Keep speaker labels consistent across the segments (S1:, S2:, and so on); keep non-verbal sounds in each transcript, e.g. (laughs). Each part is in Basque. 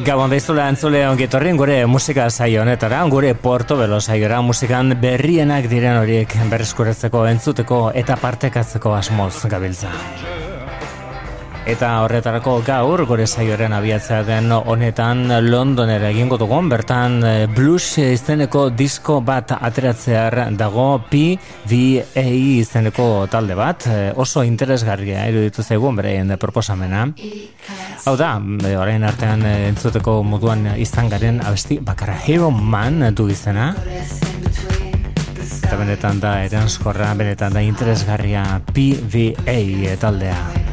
S1: Gabon daizula entzule ongi torrien gure musika saio honetara, gure Porto Belo saiora musikan berrienak diren horiek berreskuratzeko entzuteko eta partekatzeko asmoz gabiltza. Eta horretarako gaur gore saioaren abiatzea den honetan Londonera egingo dugun, bertan eh, blues izeneko disko bat ateratzear dago PVA izeneko talde bat, eh, oso interesgarria iruditu zaigun bereien proposamena. Hau da, eh, orain artean entzuteko moduan izan garen abesti bakarra Hero Man du izena. Eta benetan da eranskorra, benetan da interesgarria PVA taldea.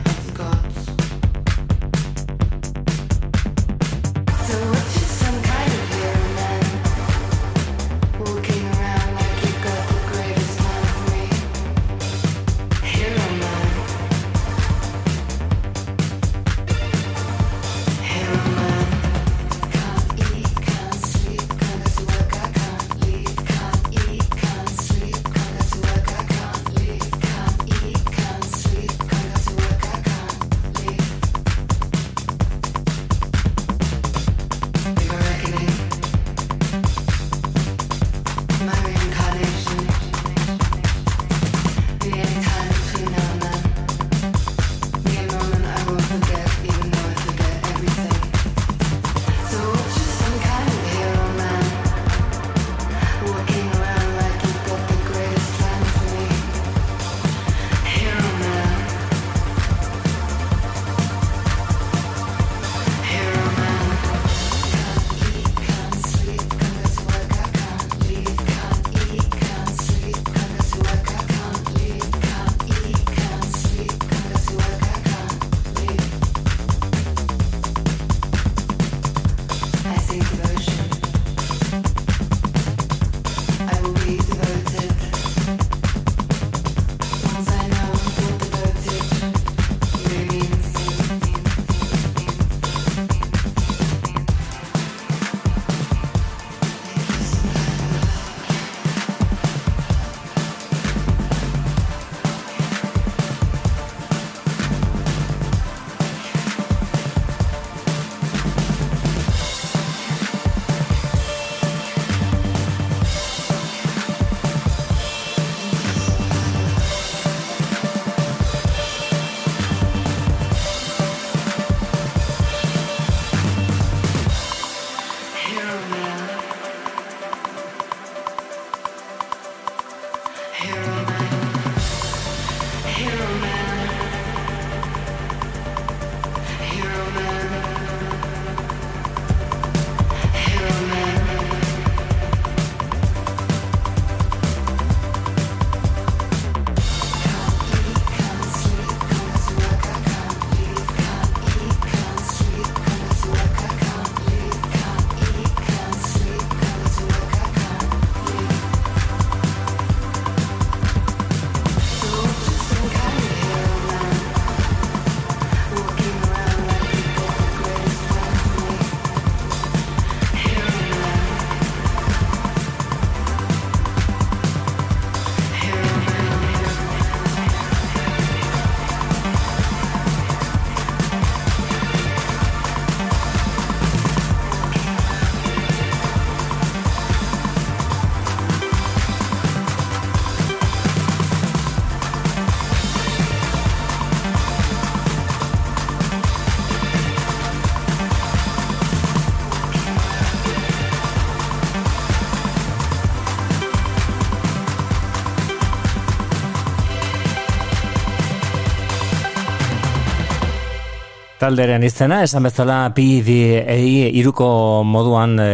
S2: Talderen izena, esan bezala PDA iruko moduan e,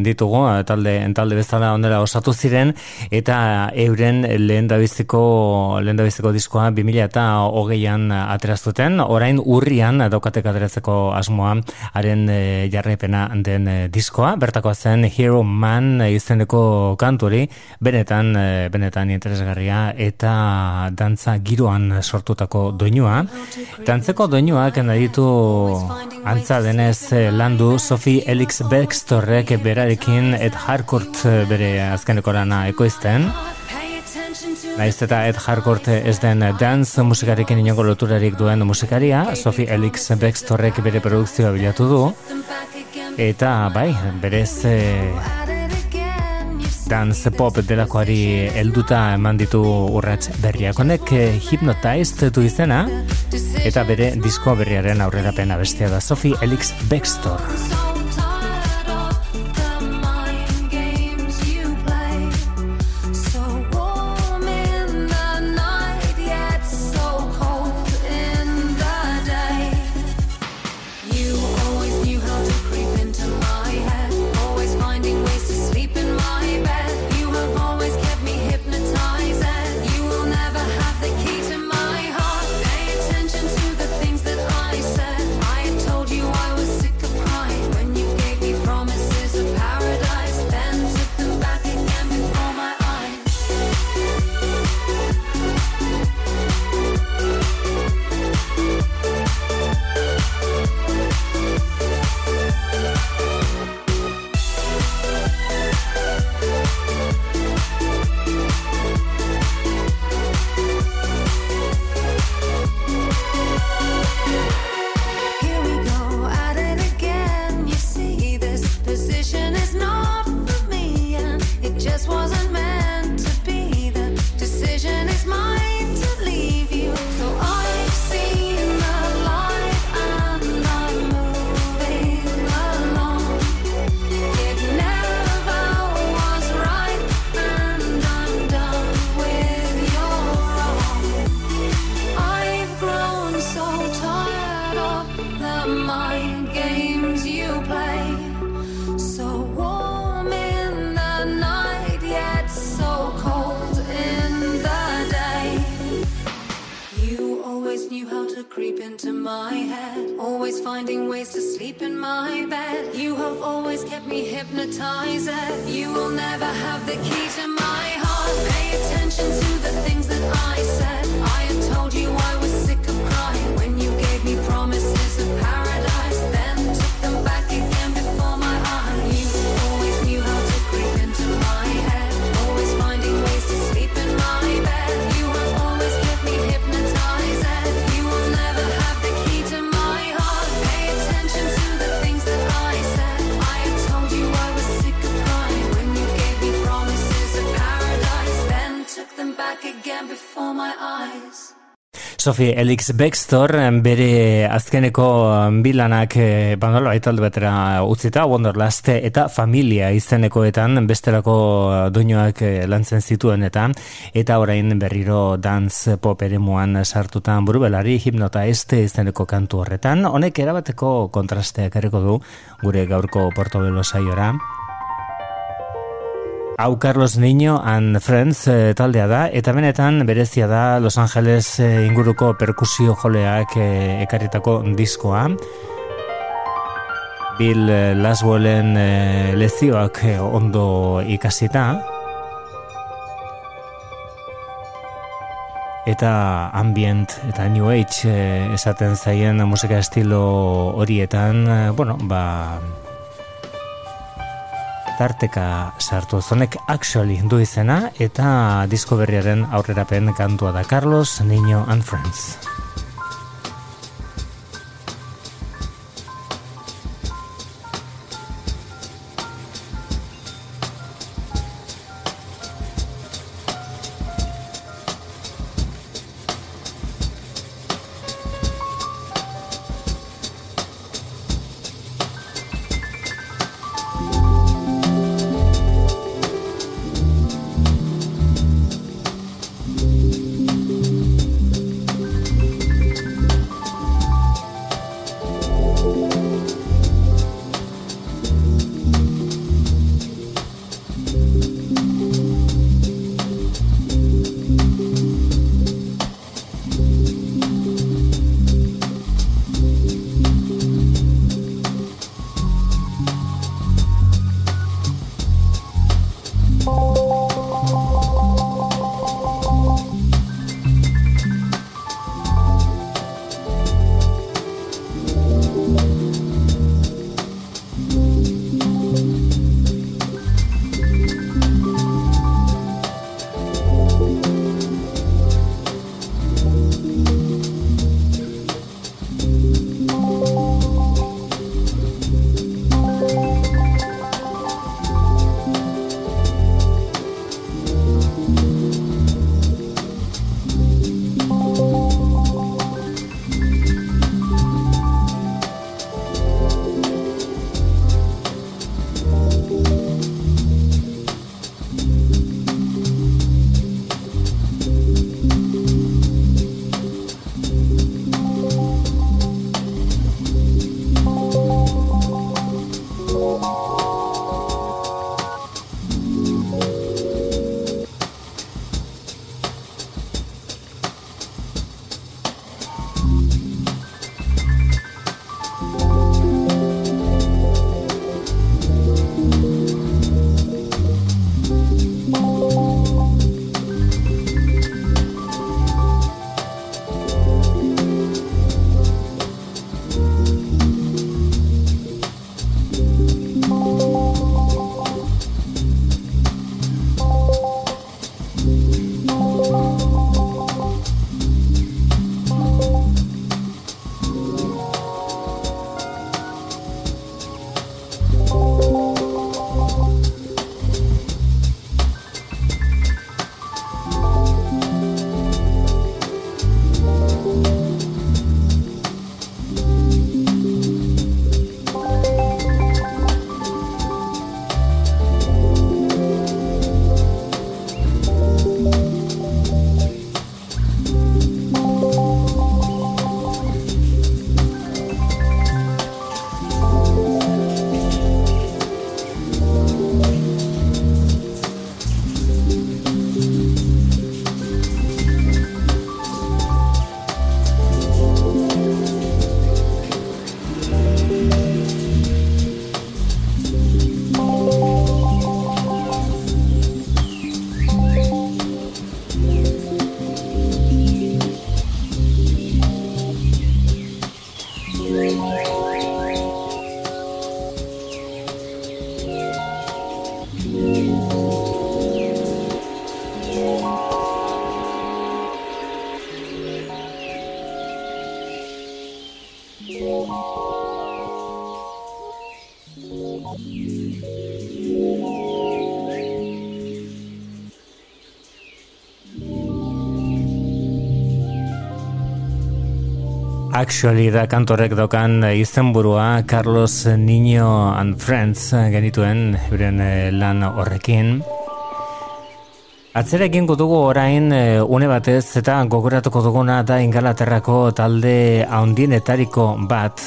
S2: ditugu, eh, talde, talde bezala ondela osatu ziren, eta euren lehen dabiziko, lehen dabiziko diskoa 2000 eta hogeian ateraztuten, orain urrian daukatek ateratzeko asmoa, haren e, jarraipena den diskoa, bertako zen Hero Man izeneko kanturi, benetan, benetan interesgarria, eta dantza giroan sortutako doinua. Dantzeko doinuak ditu antza denez eh, landu Sophie Elix Baxtorrek berarekin Ed Harcourt eh, bere azkeneko lana ekoizten. Naiz eta Ed Harcourt ez den dance musikarekin inongo loturarik duen musikaria, Sophie Elix Baxtorrek bere produkzioa bilatu du. Eta bai, berez... Eh, dance pop delakoari helduta eman ditu urrats berriak honek eh, hypnotized du izena eta bere disko berriaren aurrerapena bestea da Sophie Elix my bed. You have always kept me hypnotized. You will never have the key to my heart. Pay attention to the things. Sophie Elix Baxter bere azkeneko bilanak eh, bandolo aitaldu betera utzita Wonderlust eta familia izenekoetan bestelako doinoak eh, lantzen zituen eta eta orain berriro dance pop ere muan sartutan burubelari hipnota este izeneko kantu horretan. Honek erabateko kontrasteak erreko du gure gaurko portobelo saiora Hau Carlos Niño and Friends e, taldea da, eta benetan berezia da Los Angeles e, inguruko perkusio joleak e, ekarritako diskoa. Bill Laswellen e, lezioak ondo ikasita. Eta ambient eta new age esaten zaien musika estilo horietan, bueno, ba, tarteka sartu zonek actually du izena eta disko berriaren aurrerapen kantua da Carlos Niño and Friends.
S1: Actually da kantorek dokan izenburua Carlos Niño and Friends genituen euren eh, lan horrekin. Atzera egingo dugu orain eh, une batez eta gogoratuko duguna da Ingalaterrako talde haundienetariko bat.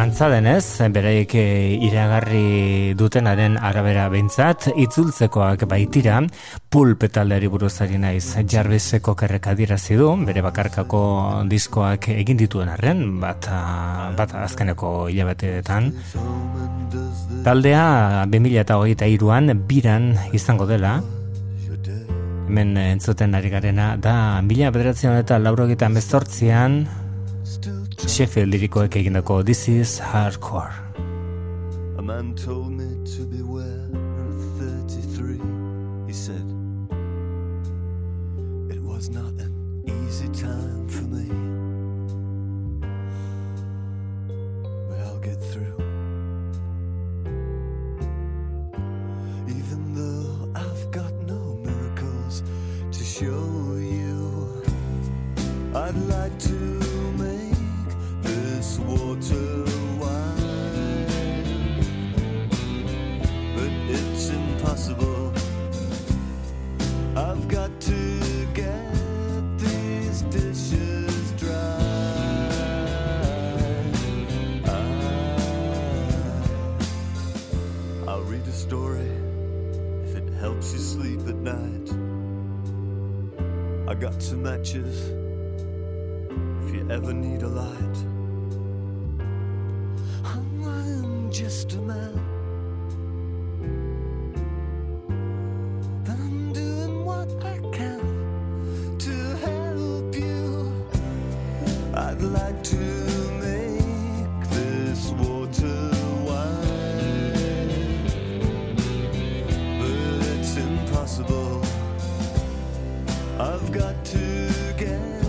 S1: Antza denez, bereik eh, iragarri dutenaren arabera behintzat, itzultzekoak baitira, pulp taldeari buruzari naiz jarbizeko kerreka dirazi du, bere bakarkako diskoak egin dituen arren, bat, bat azkeneko hilabeteetan. Taldea 2008 iruan biran izango dela, hemen entzuten ari garena, da mila bederatzen eta laurogetan bezortzian, Sheffield lirikoek egindako This is Hardcore. A man told me to beware of 33, he said. It was not an easy time for me. But I'll get through. Got to get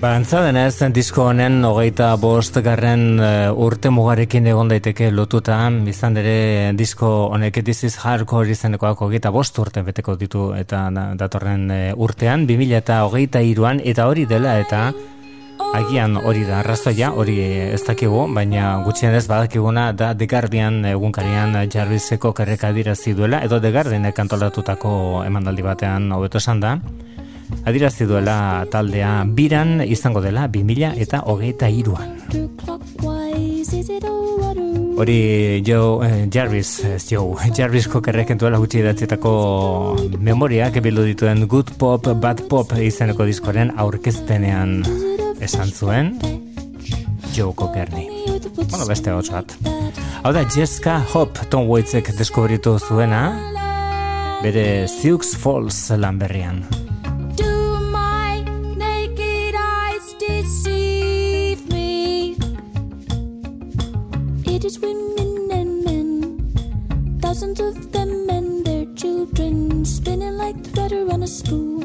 S1: Ba, antza denez, disko honen hogeita bost garren uh, urte mugarekin egon daiteke lotuta, izan ere disko honek diziz hardcore izanekoak hogeita bost urte beteko ditu eta datorren uh, urtean, 2000 eta hogeita iruan, eta hori dela eta agian hori da arrazoia, hori ez dakigu, baina gutxien ez badakiguna da The Guardian egunkarian jarbizeko karreka dirazi duela, edo The Guardian kantolatutako emandaldi batean hobeto esan da, adirazi duela taldea biran izango dela 2000 eta hogeita iruan. Hori Joe eh, Jarvis, ez Joe, (laughs) Jarvis kokerreken duela gutxi datzietako memoriak bildu dituen Good Pop, Bad Pop izeneko diskoren aurkeztenean esan zuen Joe Kokerni. Bueno, beste hau bat. Hau da, Jessica Hop Tom Waitzek deskubritu zuena, bere Sioux Falls lan berrian. spool,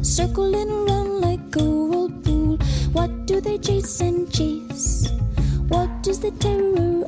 S1: circle and
S3: run like a whirlpool. What do they chase and chase? What is the terror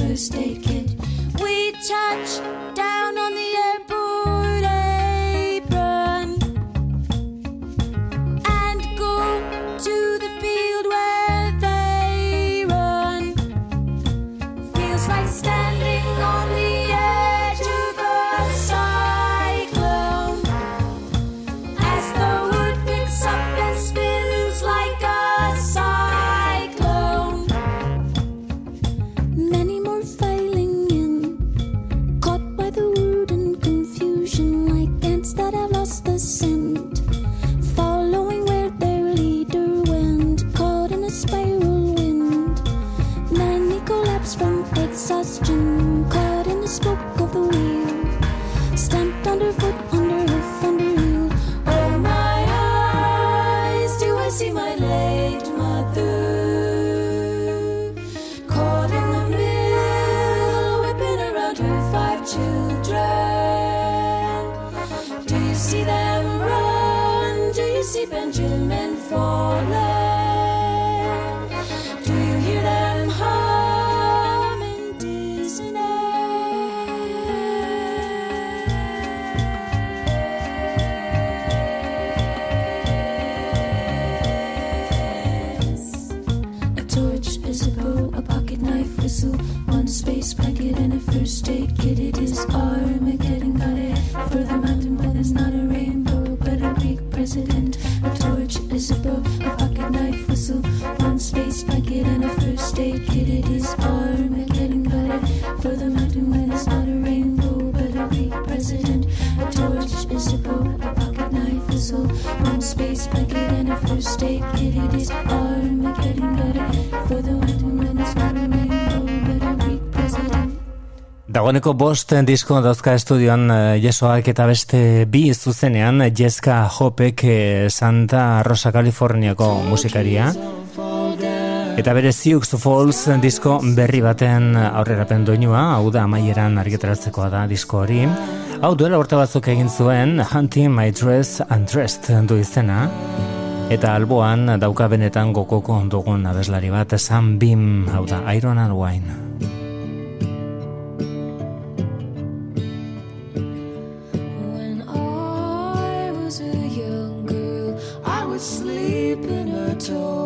S3: first aid kit. We touch
S1: Honeko bost disko dauzka estudioan eh, jesoak eta beste bi zuzenean Jeska Hopek eh, Santa Rosa Kaliforniako musikaria Eta bere Sioux Falls disko berri baten aurrerapen doinua, hau da amaieran argitaratzekoa da disko hori. Hau duela urte batzuk egin zuen Hunting My Dress Undressed du izena. Eta alboan dauka benetan gokoko ondugun abeslari bat, Sam Bim, hau da Iron and Wine.
S4: joy.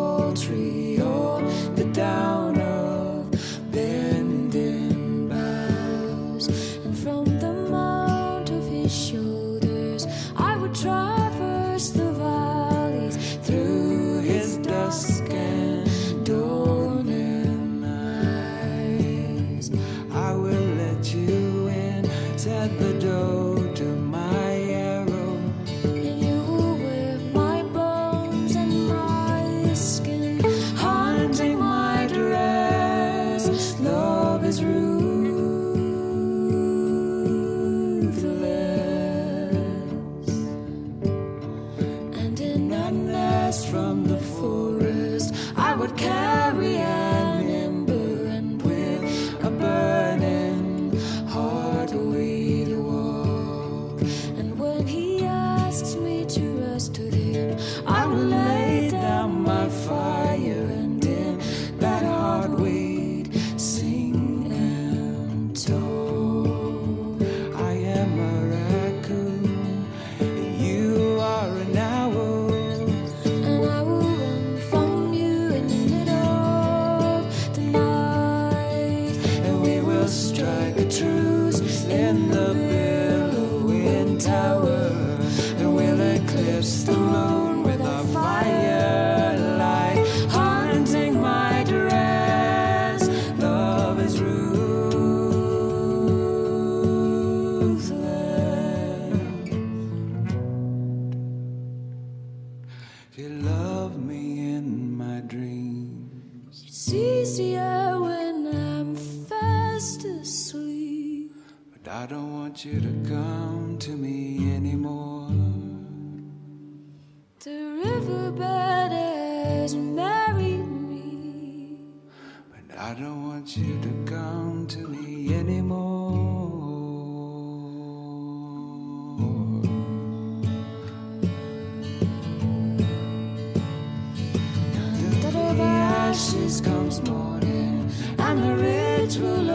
S4: Ashes comes morning, and a ritual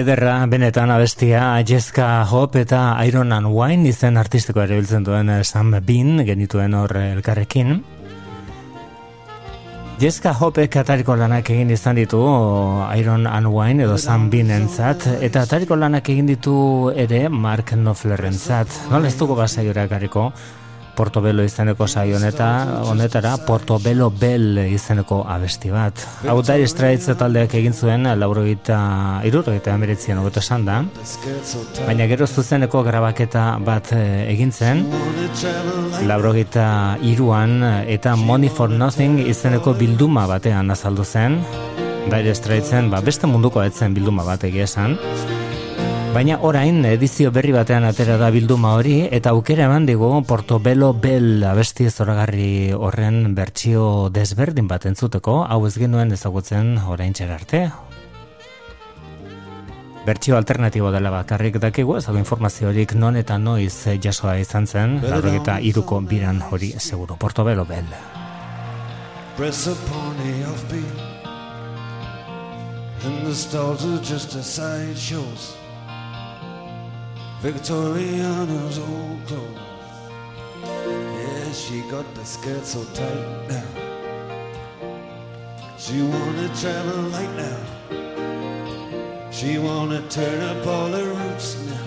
S1: Ederra benetan abestia Jessica Hop eta Iron and Wine izen artistiko erabiltzen duen eh, Sam Bean genituen hor eh, elkarrekin. Jessica Hopek atariko lanak egin izan ditu Iron and Wine edo Sam Bean entzat, eta atariko lanak egin ditu ere Mark Knopfler entzat. Nola ez dugu basaiora ekarriko Portobello izeneko saio honeta, honetara Portobello Bell izeneko abesti bat. Hau Dire Straits taldeak egin zuen laurogeita, irurogeita emeretzien hobeto esan da, baina gero zuzeneko grabaketa bat eh, egin zen, laurogeita iruan eta Money for Nothing izeneko bilduma batean azaldu zen, Dire Straitsen ba, beste munduko etzen bilduma bat egia esan, Baina orain edizio berri batean atera da bilduma hori eta aukera eman digu Portobello Bell abesti zoragarri horren bertsio desberdin bat entzuteko, hau ez genuen ezagutzen orain arte. Bertsio alternatibo dela bakarrik dakigu, ez dago informaziorik non eta noiz jasoa izan zen, larrogeta iruko biran hori seguro. Portobello Bell.
S5: Press upon the offbeat And the stalls are just a side shows Victoriana's old clothes. Yeah, she got the skirt so tight now. She wanna travel light now. She wanna turn up all her roots now.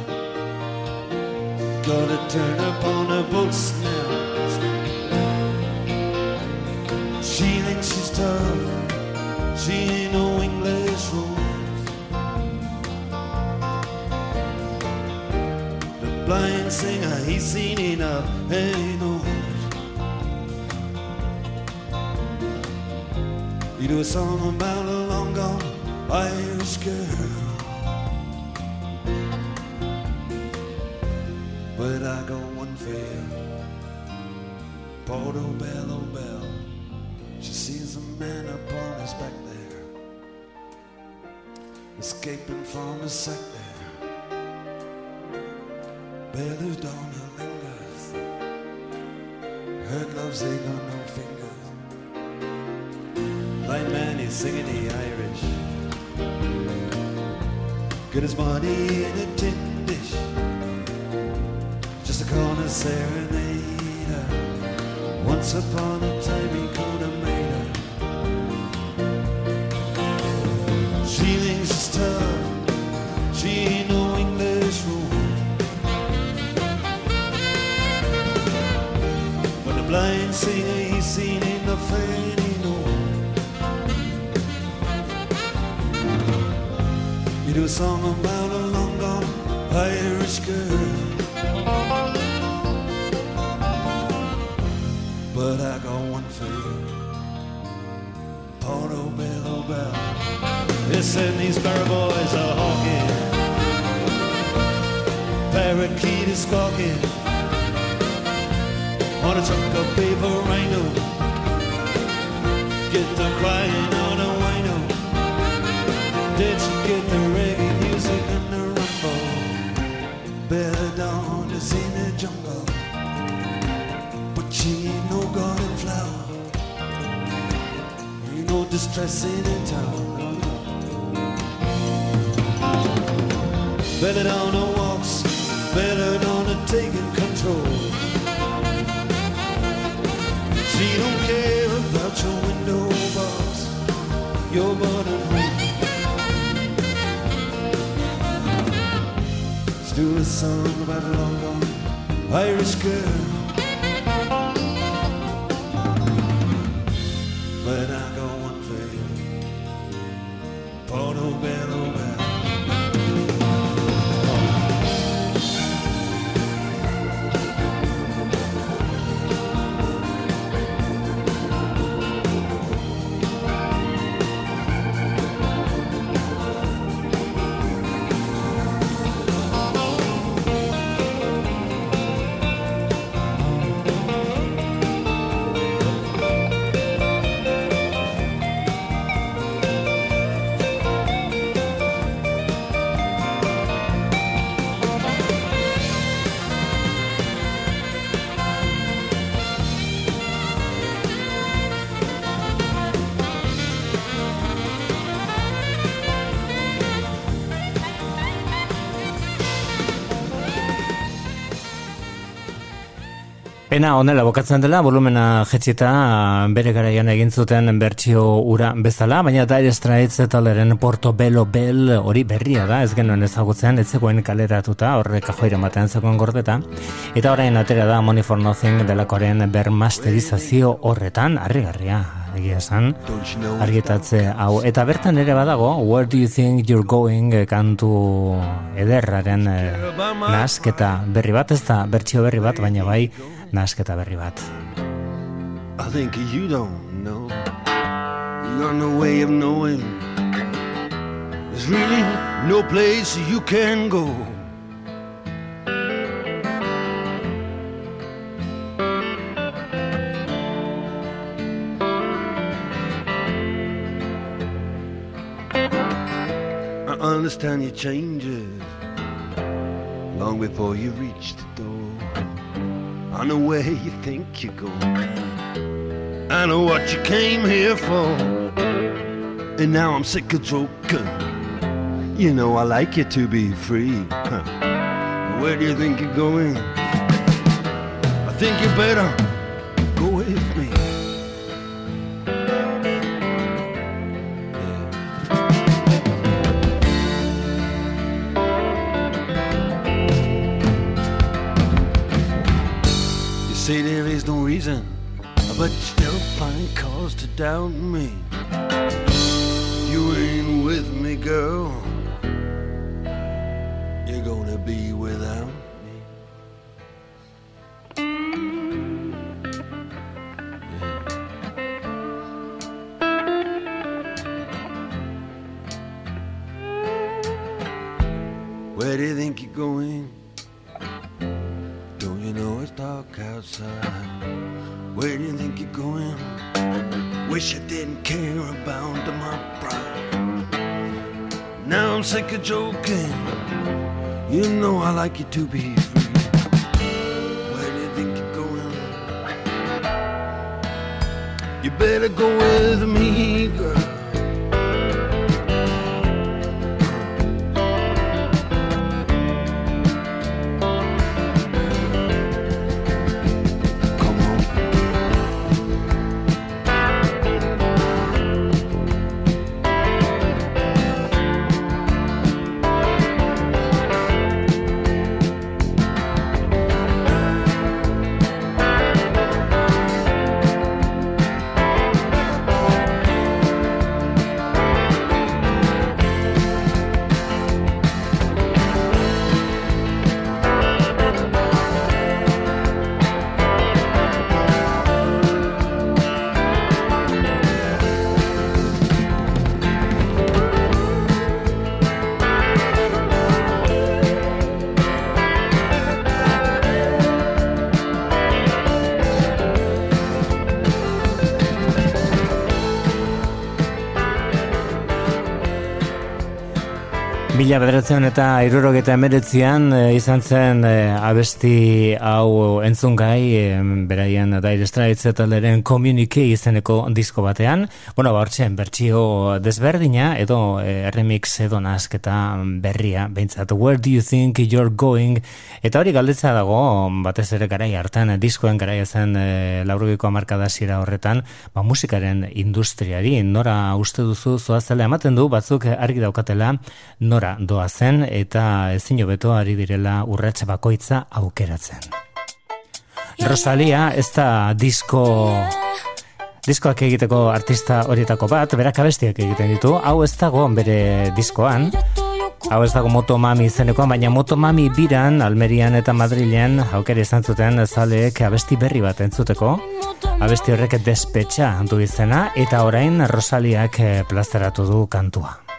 S5: Gotta turn up on her boots now. She thinks she's tough. She ain't no English singer, he's seen enough, and he knows. He do a song about a long gone Irish girl. But I got one you, Portobello Bell. She sees a man upon his back there, escaping from a sack. Bellew down her lingers, her gloves they got no fingers. Blind man he's singing the Irish, get his money in a tin dish, just a corner serenader. Once upon a time he called have Do a song about a long gone Irish girl. But I got one for you. Portobello Bell. Listen, these barrow boys are hawking. Parakeet is squawking. On a chunk of paper, I know. Get them crying on a. Did you get the reggae music and the rumble? Belladonna is in the jungle. But she ain't no garden flower. Ain't no distressing in town. Belladonna walks, Belladonna taking control. She don't care about your window box, your bottom Let's a song about a long gone Irish girl.
S1: Pena honela bokatzen dela, volumena jetxita bere garaian egin zuten bertsio ura bezala, baina Dire Straits taleren Portobello Bell hori berria da, ez genuen ezagutzen, ez zegoen kaleratuta, horre kajoira batean zegoen gordeta, eta orain atera da Money for Nothing delakoaren bermasterizazio horretan, harrigarria, egia esan, argitatze hau. Eta bertan ere badago, Where do you think you're going eh, kantu ederraren eh, nasketa berri bat, ez da bertsio berri bat, baina bai nasketa berri bat.
S5: I think you don't know. You got no way of knowing. There's really no place you can go. Understand your changes long before you reach the door. I know where you think you're going. I know what you came here for. And now I'm sick of joking. You know I like you to be free. Huh. Where do you think you're going? I think you better reason, but you still find cause to doubt me. You ain't with me, girl. You're gonna be without like you to be free. Where do you think you're going? You better go with me,
S1: Mila bederatzen eta irurogeta emeretzian e, izan zen e, abesti hau entzun gai e, beraien Dire Straits eta leren Communique izeneko disko batean. Bueno, ba, bertxio desberdina edo e, remix edo nasketa berria, behintzat, Where do you think you're going? Eta hori galdetza dago, batez ere garai hartan, diskoen garai zen e, laurugiko amarkada zira horretan, ba, musikaren industriari, nora uste duzu zoazela ematen du, batzuk argi daukatela, nora gora doa zen eta ezin hobeto ari direla urratsa bakoitza aukeratzen. Rosalia ez da disko diskoak egiteko artista horietako bat, berak abestiak egiten ditu, hau ez dago bere diskoan, hau ez dago motomami izenekoan, baina motomami biran, Almerian eta Madrilean, aukera izan zuten zaleek abesti berri bat entzuteko, abesti horrek despetxa du izena, eta orain Rosaliak eh, plazteratu du kantua.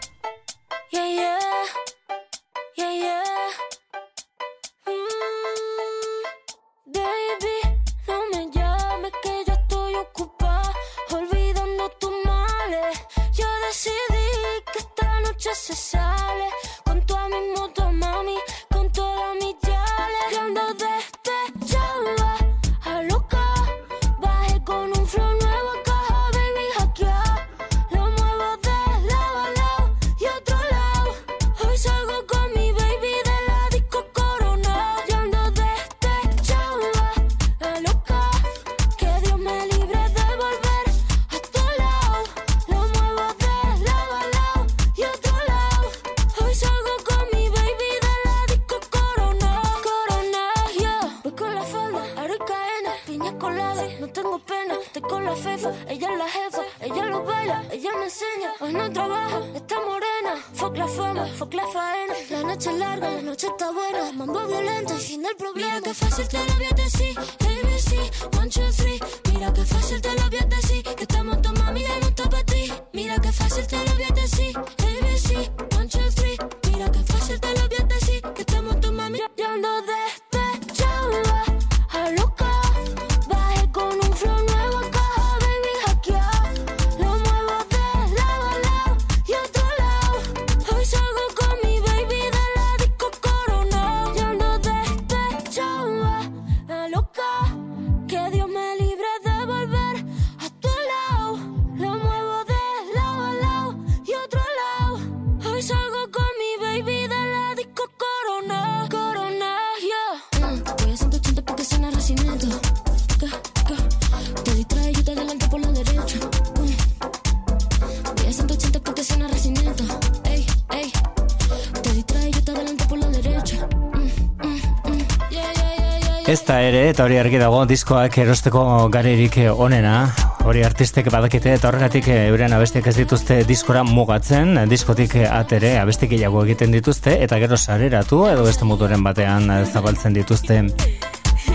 S1: Eta hori argi dago, diskoak erosteko garerik onena, hori artistek badakite, eta horregatik euren abestiak ez dituzte diskora mugatzen, diskotik atere abestik gehiago egiten dituzte, eta gero sareratu, edo beste moduren batean zabaltzen dituzte.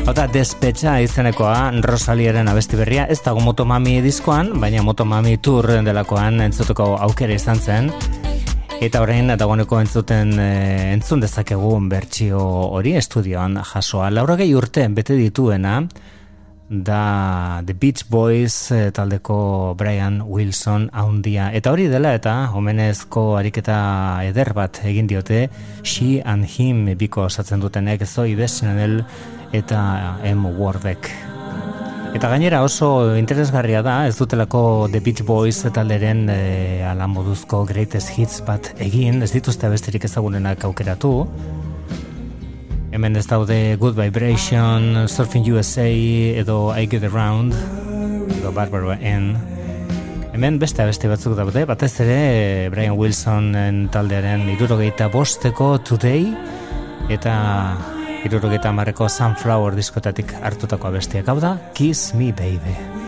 S1: Ota, despetxa izenekoa Rosaliaren abesti berria, ez dago Motomami diskoan, baina Motomami tour delakoan entzuteko aukera izan zen, Eta orain dagoeneko entzuten e, entzun dezakegu bertsio hori estudioan jasoa. Laura gehi urte bete dituena da The Beach Boys e, taldeko Brian Wilson haundia. Eta hori dela eta homenezko ariketa eder bat egin diote She and Him biko osatzen dutenek Zoe Deschanel eta M. Wardek. Eta gainera oso interesgarria da, ez dutelako The Beach Boys eta leren e, ala moduzko greatest hits bat egin, ez dituzte besterik ezagunenak aukeratu. Hemen ez daude Good Vibration, Surfing USA edo I Get Around, edo Barbara N. Hemen beste beste batzuk daude, batez ere Brian Wilson taldearen irurogeita bosteko Today, eta irurugeta marreko Sunflower diskotatik hartutako abestiak hau da Kiss Me Baby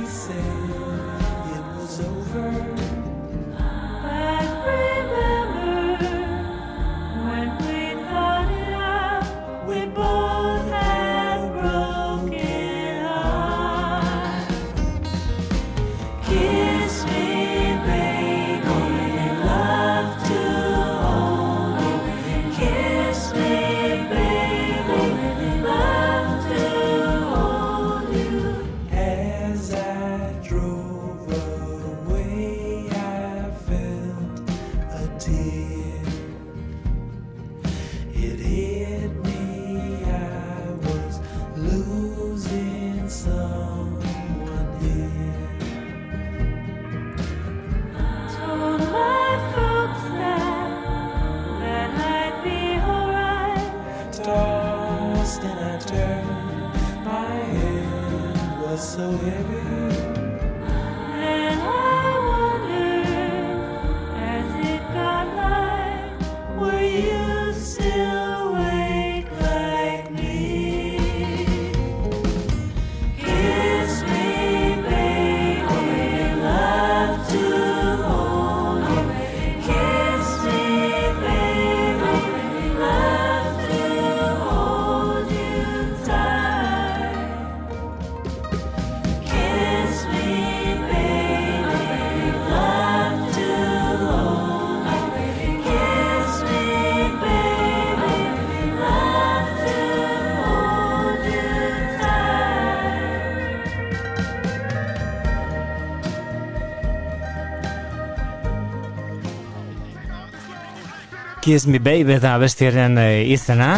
S3: Kiss Me Baby
S1: eta bestiaren eh, izena.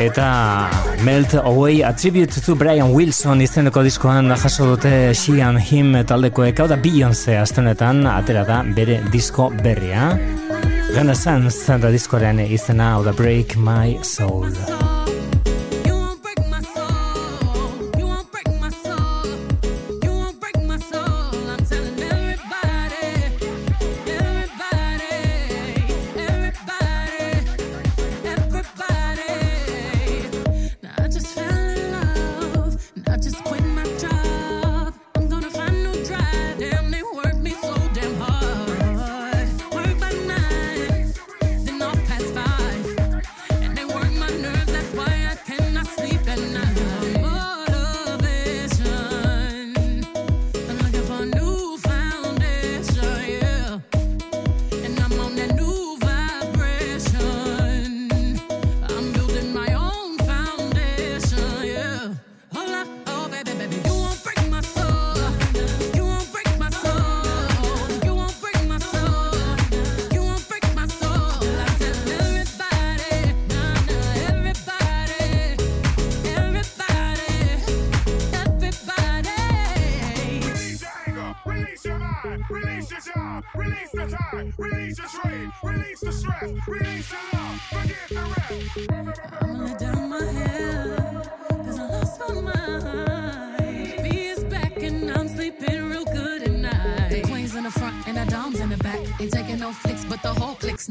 S1: Eta Melt Away A Tribute to Brian Wilson izeneko diskoan jaso dute She and Him taldekoek. Hau da Beyoncé astenetan atera da bere disko berria. Renaissance da diskoaren izena hau da Break My Soul.